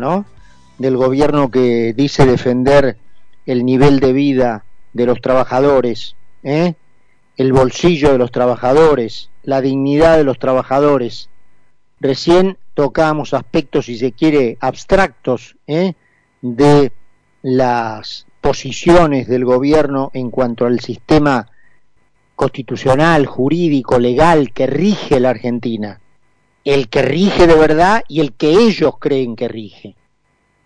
¿no? Del gobierno que dice defender el nivel de vida de los trabajadores, ¿eh? el bolsillo de los trabajadores, la dignidad de los trabajadores. Recién tocamos aspectos, si se quiere, abstractos ¿eh? de las posiciones del gobierno en cuanto al sistema constitucional, jurídico, legal que rige la Argentina. El que rige de verdad y el que ellos creen que rige.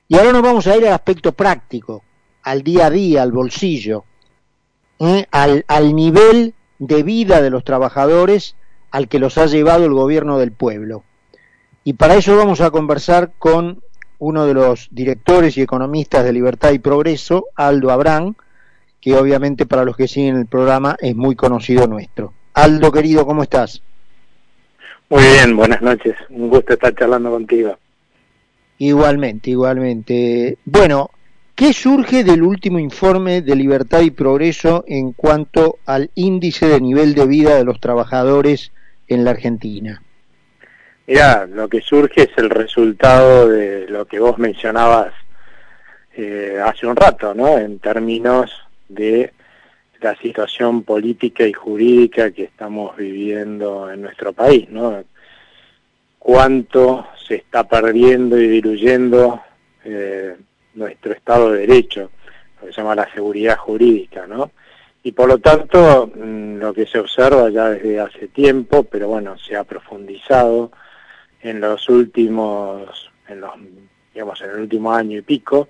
Y ahora nos vamos a ir al aspecto práctico, al día a día, al bolsillo, ¿eh? al, al nivel de vida de los trabajadores al que los ha llevado el gobierno del pueblo. Y para eso vamos a conversar con uno de los directores y economistas de Libertad y Progreso, Aldo Abrán, que obviamente para los que siguen el programa es muy conocido nuestro. Aldo, querido, ¿cómo estás? Muy bien, buenas noches. Un gusto estar charlando contigo. Igualmente, igualmente. Bueno, ¿qué surge del último informe de Libertad y Progreso en cuanto al índice de nivel de vida de los trabajadores en la Argentina? Mira, lo que surge es el resultado de lo que vos mencionabas eh, hace un rato, ¿no? En términos de la situación política y jurídica que estamos viviendo en nuestro país, ¿no? Cuánto se está perdiendo y diluyendo eh, nuestro Estado de Derecho, lo que se llama la seguridad jurídica, ¿no? Y por lo tanto, mm, lo que se observa ya desde hace tiempo, pero bueno, se ha profundizado en los últimos, en los, digamos, en el último año y pico,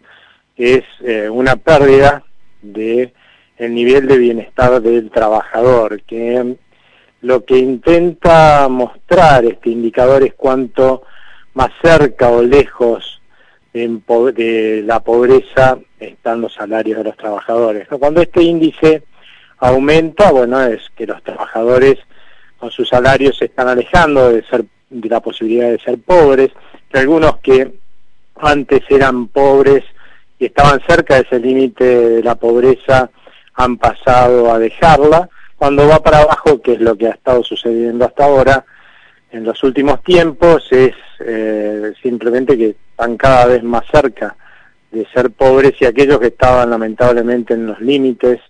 es eh, una pérdida de el nivel de bienestar del trabajador, que lo que intenta mostrar este indicador es cuánto más cerca o lejos de, la pobreza están los salarios de los trabajadores. Cuando este índice aumenta, bueno, es que los trabajadores con sus salarios se están alejando de ser de la posibilidad de ser pobres, que algunos que antes eran pobres y estaban cerca de ese límite de la pobreza han pasado a dejarla. Cuando va para abajo, que es lo que ha estado sucediendo hasta ahora, en los últimos tiempos, es eh, simplemente que están cada vez más cerca de ser pobres y aquellos que estaban lamentablemente en los límites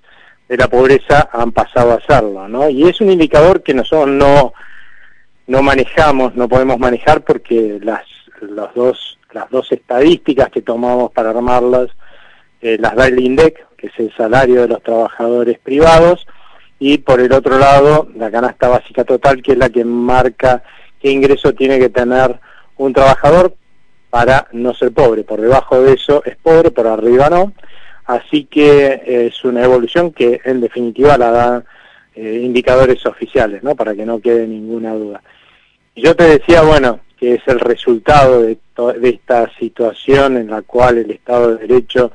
de la pobreza han pasado a serlo, ¿no? Y es un indicador que nosotros no no manejamos, no podemos manejar porque las, las, dos, las dos estadísticas que tomamos para armarlas eh, las da el INDEC, que es el salario de los trabajadores privados, y por el otro lado la canasta básica total, que es la que marca qué ingreso tiene que tener un trabajador para no ser pobre. Por debajo de eso es pobre, por arriba no. Así que es una evolución que en definitiva la dan eh, indicadores oficiales, ¿no? Para que no quede ninguna duda. Yo te decía, bueno, que es el resultado de, esta situación en la cual el Estado de Derecho,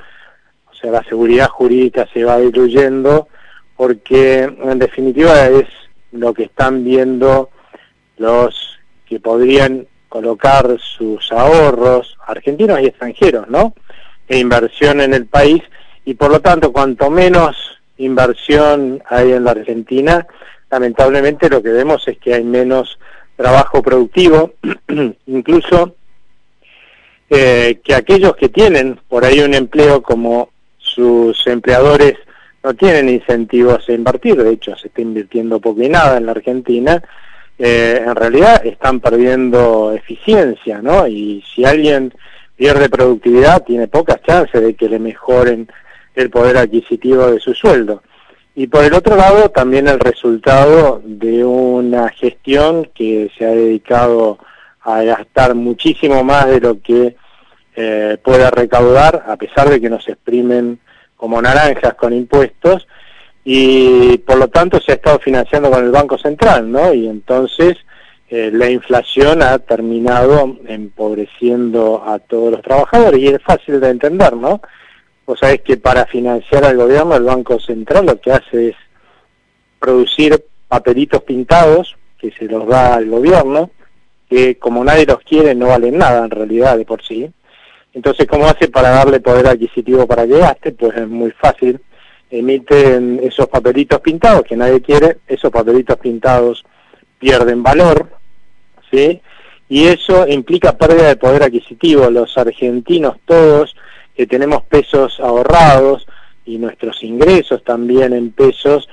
sea, la seguridad jurídica se va diluyendo, porque en definitiva es lo que están viendo los que podrían colocar sus ahorros, argentinos y extranjeros, ¿no? E inversión en el país, y por lo tanto, cuanto menos inversión hay en la Argentina, lamentablemente lo que vemos es que hay menos trabajo productivo, incluso eh, que aquellos que tienen por ahí un empleo como sus empleadores no tienen incentivos a invertir, de hecho se está invirtiendo poco y nada en la Argentina, eh, en realidad están perdiendo eficiencia, ¿no? Y si alguien pierde productividad, tiene pocas chances de que le mejoren el poder adquisitivo de su sueldo. Y por el otro lado, también el resultado de una gestión que se ha dedicado a gastar muchísimo más de lo que eh, pueda recaudar, a pesar de que nos exprimen como naranjas con impuestos, y por lo tanto se ha estado financiando con el Banco Central, ¿no? Y entonces eh, la inflación ha terminado empobreciendo a todos los trabajadores, y es fácil de entender, ¿no? Vos sabés que para financiar al gobierno el Banco Central lo que hace es producir papelitos pintados que se los da al gobierno, que como nadie los quiere no valen nada en realidad de por sí. Entonces, ¿cómo hace para darle poder adquisitivo para que gaste? Pues es muy fácil. Emiten esos papelitos pintados que nadie quiere, esos papelitos pintados pierden valor, ¿sí? y eso implica pérdida de poder adquisitivo. Los argentinos todos que tenemos pesos ahorrados y nuestros ingresos también en pesos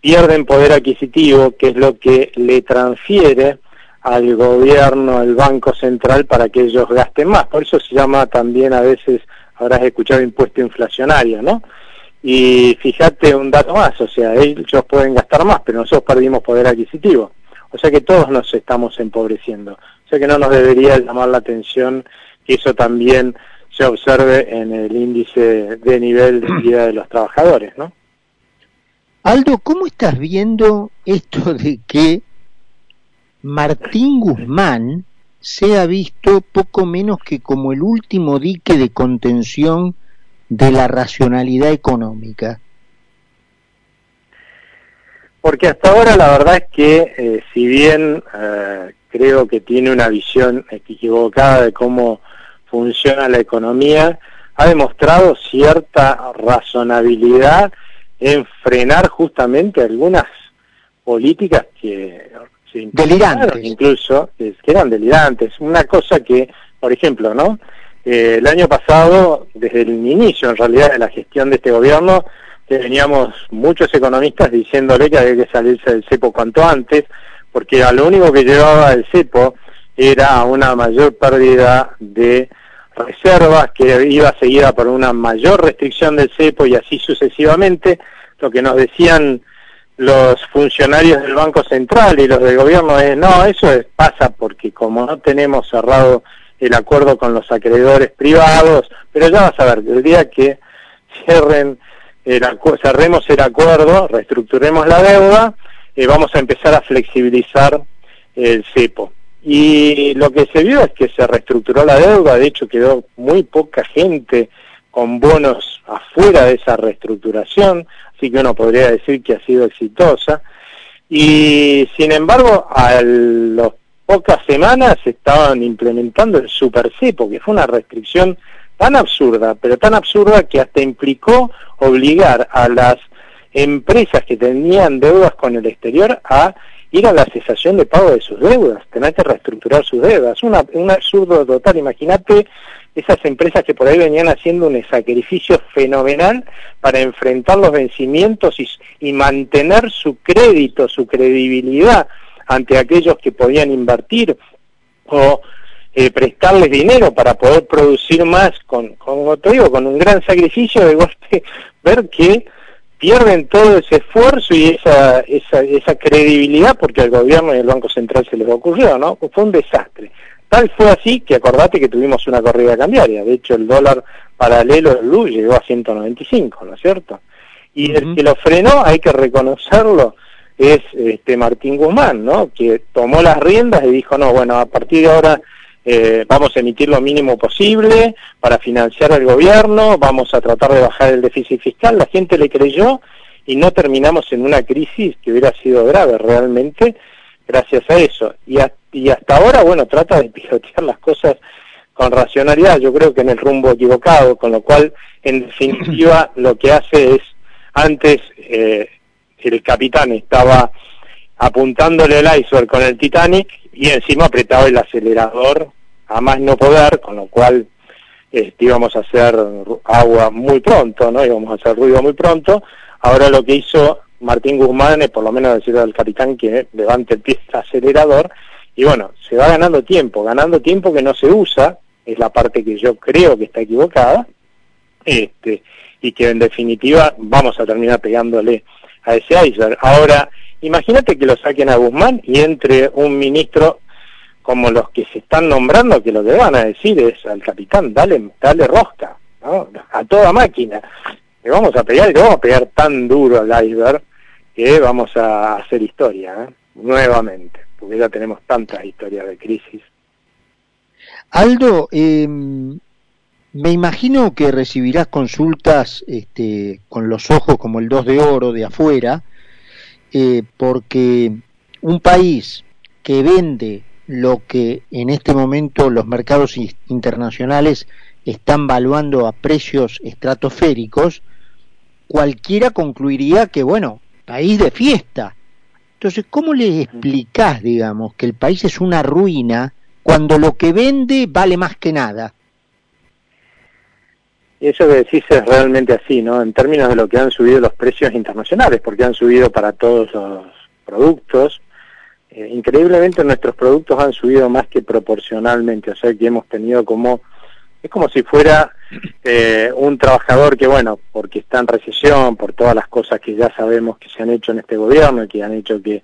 pierden poder adquisitivo, que es lo que le transfiere al gobierno, al Banco Central, para que ellos gasten más. Por eso se llama también a veces, habrás escuchado, impuesto inflacionario, ¿no? Y fíjate un dato más, o sea, ellos pueden gastar más, pero nosotros perdimos poder adquisitivo. O sea que todos nos estamos empobreciendo. O sea que no nos debería llamar la atención que eso también se observe en el índice de nivel de vida de los trabajadores, ¿no? Aldo, ¿cómo estás viendo esto de que Martín Guzmán sea visto poco menos que como el último dique de contención de la racionalidad económica? Porque hasta ahora la verdad es que eh, si bien eh, creo que tiene una visión equivocada de cómo funciona la economía, ha demostrado cierta razonabilidad en frenar justamente algunas políticas que delirantes. Incluso que, eran delirantes. Una cosa que por ejemplo no eh, el año pasado desde el inicio en realidad de la gestión de este gobierno teníamos muchos economistas diciéndole que había que salirse del cepo cuanto antes porque a lo único que llevaba el cepo era una mayor pérdida de reservas que iba seguida por una mayor restricción del cepo y así sucesivamente, lo que nos decían los funcionarios del Banco Central y los del gobierno es, no, eso pasa porque como no tenemos cerrado el acuerdo con los acreedores privados, pero ya vas a ver, el día que cierren el, cerremos el acuerdo, reestructuremos la deuda, eh, vamos a empezar a flexibilizar el cepo. Y lo que se vio es que se reestructuró la deuda, de hecho quedó muy poca gente con bonos afuera de esa reestructuración, así que uno podría decir que ha sido exitosa. Y sin embargo, a las pocas semanas se estaban implementando el Super Cepo, que fue una restricción tan absurda, pero tan absurda que hasta implicó obligar a las empresas que tenían deudas con el exterior a ir a la cesación de pago de sus deudas, tener que reestructurar sus deudas. Una, un absurdo total. Imagínate esas empresas que por ahí venían haciendo un sacrificio fenomenal para enfrentar los vencimientos y, mantener su crédito, su credibilidad ante aquellos que podían invertir o eh, prestarles dinero para poder producir más con, como te digo, con un gran sacrificio de golpe, ver que pierden todo ese esfuerzo y esa, esa credibilidad porque al gobierno y al Banco Central se les ocurrió, ¿no? Fue un desastre. Tal fue así que acordate que tuvimos una corrida cambiaria. De hecho, el dólar paralelo del LU llegó a 195, ¿no es cierto? Y el que lo frenó, hay que reconocerlo, es este Martín Guzmán, ¿no? Que tomó las riendas y dijo, no, bueno, a partir de ahora eh, vamos a emitir lo mínimo posible para financiar al gobierno, vamos a tratar de bajar el déficit fiscal, la gente le creyó y no terminamos en una crisis que hubiera sido grave realmente gracias a eso. Y, y hasta ahora, bueno, trata de pilotear las cosas con racionalidad, yo creo que en el rumbo equivocado, con lo cual, en definitiva, lo que hace es, antes eh, el capitán estaba apuntándole el iceberg con el Titanic y encima apretaba el acelerador a más no poder, con lo cual este, íbamos a hacer agua muy pronto, ¿no? Íbamos a hacer ruido muy pronto. Ahora lo que hizo Martín Guzmán es por lo menos decirle al capitán que levante el pie acelerador y bueno, se va ganando tiempo, ganando tiempo que no se usa, es la parte que yo creo que está equivocada, este, y que en definitiva vamos a terminar pegándole a ese iceberg. Ahora, Imagínate que lo saquen a Guzmán y entre un ministro como los que se están nombrando, que lo que van a decir es al capitán, dale, dale rosca, ¿no? a toda máquina. Le vamos a pegar le vamos a pegar tan duro al iceberg que vamos a hacer historia, ¿eh? nuevamente, tenemos tantas historias de crisis. Aldo, em, me imagino que recibirás consultas este, con los ojos como el 2 de oro de afuera, eh, porque un país que vende lo que en este momento los mercados internacionales están valuando a precios estratosféricos, cualquiera concluiría que, bueno, país de fiesta. Entonces, ¿cómo le explicás, digamos, que el país es una ruina cuando lo que vende vale más que nada. Y eso que decís es realmente así, ¿no? En términos de lo que han subido los precios internacionales, porque han subido para todos los productos. Eh, increíblemente nuestros productos han subido más que proporcionalmente, o sea que hemos tenido como, es como si fuera eh, un trabajador que, bueno, porque está en recesión, por todas las cosas que ya sabemos que se han hecho en este gobierno y que han hecho que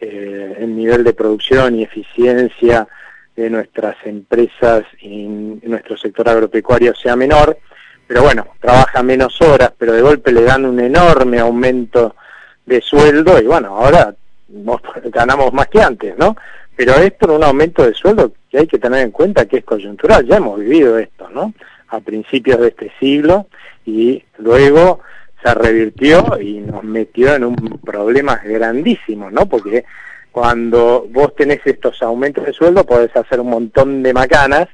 eh, el nivel de producción y eficiencia de nuestras empresas y nuestro sector agropecuario sea menor, pero bueno, trabaja menos horas, pero de golpe le dan un enorme aumento de sueldo y bueno, ahora ganamos más que antes, ¿no? Pero es por un aumento de sueldo que hay que tener en cuenta que es coyuntural, ya hemos vivido esto, ¿no? A principios de este siglo y luego se revirtió y nos metió en un problema grandísimo, ¿no? Porque cuando vos tenés estos aumentos de sueldo podés hacer un montón de macanas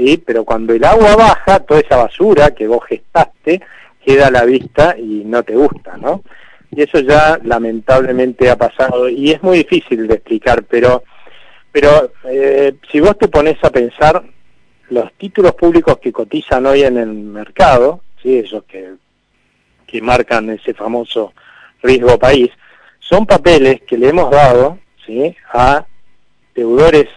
¿sí? Pero cuando el agua baja, toda esa basura que vos gestaste queda a la vista y no te gusta, ¿no? Y eso ya lamentablemente ha pasado y es muy difícil de explicar, pero, pero eh, si vos te pones a pensar, los títulos públicos que cotizan hoy en el mercado, ¿sí? esos que, que marcan ese famoso riesgo país, son papeles que le hemos dado ¿sí? a deudores,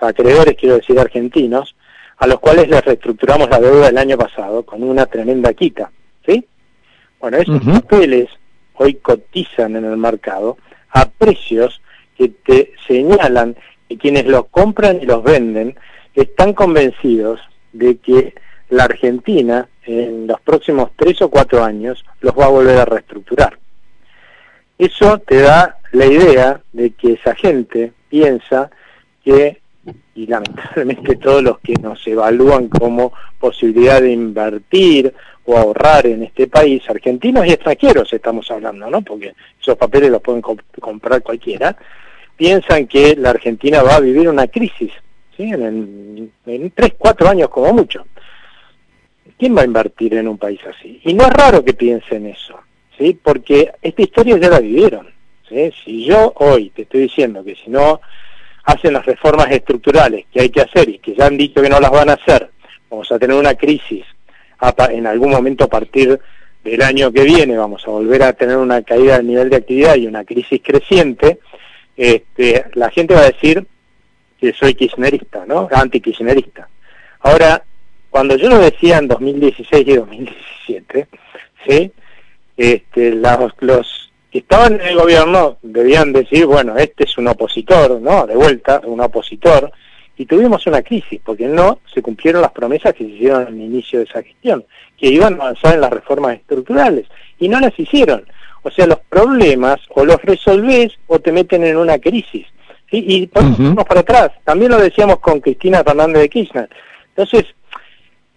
a acreedores, quiero decir, argentinos, a los cuales les reestructuramos la deuda el año pasado con una tremenda quita, ¿sí? Bueno, esos papeles hoy cotizan en el mercado a precios que te señalan que quienes los compran y los venden están convencidos de que la Argentina en los próximos tres o cuatro años los va a volver a reestructurar. Eso te da la idea de que esa gente piensa que y lamentablemente todos los que nos evalúan como posibilidad de invertir o ahorrar en este país, argentinos y extranjeros estamos hablando, ¿no? Porque esos papeles los pueden comprar cualquiera, piensan que la Argentina va a vivir una crisis. En, en tres, cuatro años como mucho. ¿Quién va a invertir en un país así? Y no es raro que piensen eso, ¿sí? Porque esta historia ya la vivieron, ¿sí? Si yo hoy te estoy diciendo que si no hacen las reformas estructurales que hay que hacer y que ya han dicho que no las van a hacer, vamos a tener una crisis en algún momento a partir del año que viene, vamos a volver a tener una caída del nivel de actividad y una crisis creciente, este, la gente va a decir que soy kirchnerista, ¿no? Anti-kirchnerista. Ahora, cuando yo lo decía en 2016 y 2017, ¿sí? Este, los, los que estaban en el gobierno debían decir, bueno, este es un opositor, ¿no? De vuelta, un opositor, y tuvimos una crisis, porque no se cumplieron las promesas que se hicieron al inicio de esa gestión, que iban a avanzar en las reformas estructurales, y no las hicieron. O sea, los problemas o los resolvés o te meten en una crisis. ¿sí? Y vamos para atrás. También lo decíamos con Cristina Fernández de Kirchner. Entonces,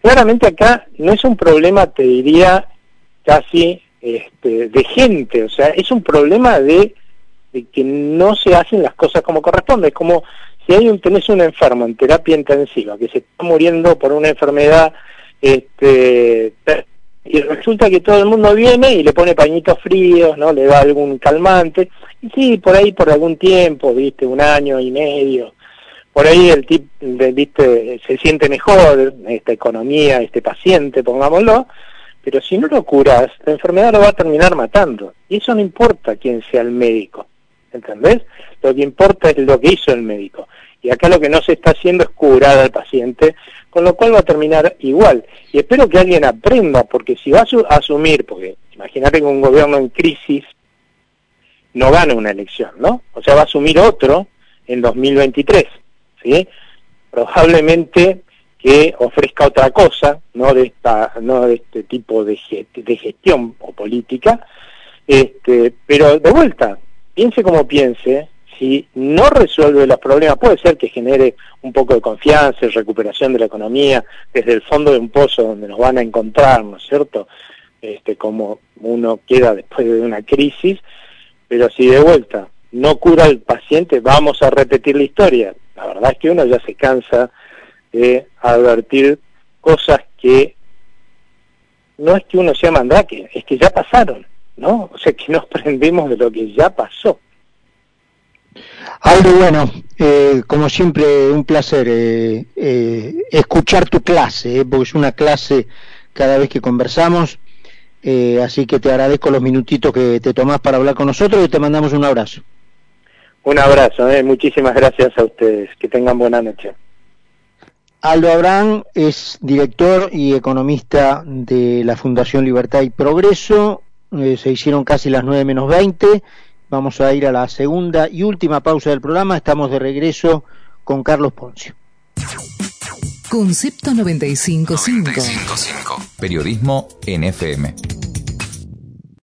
claramente acá no es un problema, te diría, casi este, de gente, o sea, es un problema de, que no se hacen las cosas como corresponde, es como si hay un, tenés un enfermo en terapia intensiva que se está muriendo por una enfermedad, este, y resulta que todo el mundo viene y le pone pañitos fríos, ¿no? Le da algún calmante, y sí, por ahí por algún tiempo, viste, un año y medio, por ahí el tipo, viste, se siente mejor esta economía, este paciente, pongámoslo, pero si no lo curas, la enfermedad lo va a terminar matando. Y eso no importa quién sea el médico, ¿entendés? Lo que importa es lo que hizo el médico. Y acá lo que no se está haciendo es curar al paciente, con lo cual va a terminar igual. Y espero que alguien aprenda, porque si va a asumir, porque imagínate que un gobierno en crisis no gana una elección, ¿no? O sea, va a asumir otro en 2023, ¿sí? Probablemente que ofrezca otra cosa, no de esta, no de este tipo de, de gestión o política, este, pero de vuelta, piense como piense, si no resuelve los problemas, puede ser que genere un poco de confianza y recuperación de la economía desde el fondo de un pozo donde nos van a encontrar, ¿no es cierto? Este, como uno queda después de una crisis, pero si de vuelta no cura al paciente, vamos a repetir la historia. La verdad es que uno ya se cansa de advertir cosas que no es que uno sea mandrake, es que ya pasaron, ¿no? O sea, que nos prendemos de lo que ya pasó. Aldo, bueno, eh, como siempre, un placer eh, eh, escuchar tu clase, porque es una clase cada vez que conversamos, así que te agradezco los minutitos que te tomás para hablar con nosotros y te mandamos un abrazo. Un abrazo, muchísimas gracias a ustedes, que tengan buena noche. Aldo Abraham es director y economista de la Fundación Libertad y Progreso, se hicieron casi las 9 menos 20 Vamos a ir a la segunda y última pausa del programa. Estamos de regreso con Carlos Poncio. Concepto 955. 955. Periodismo NFM.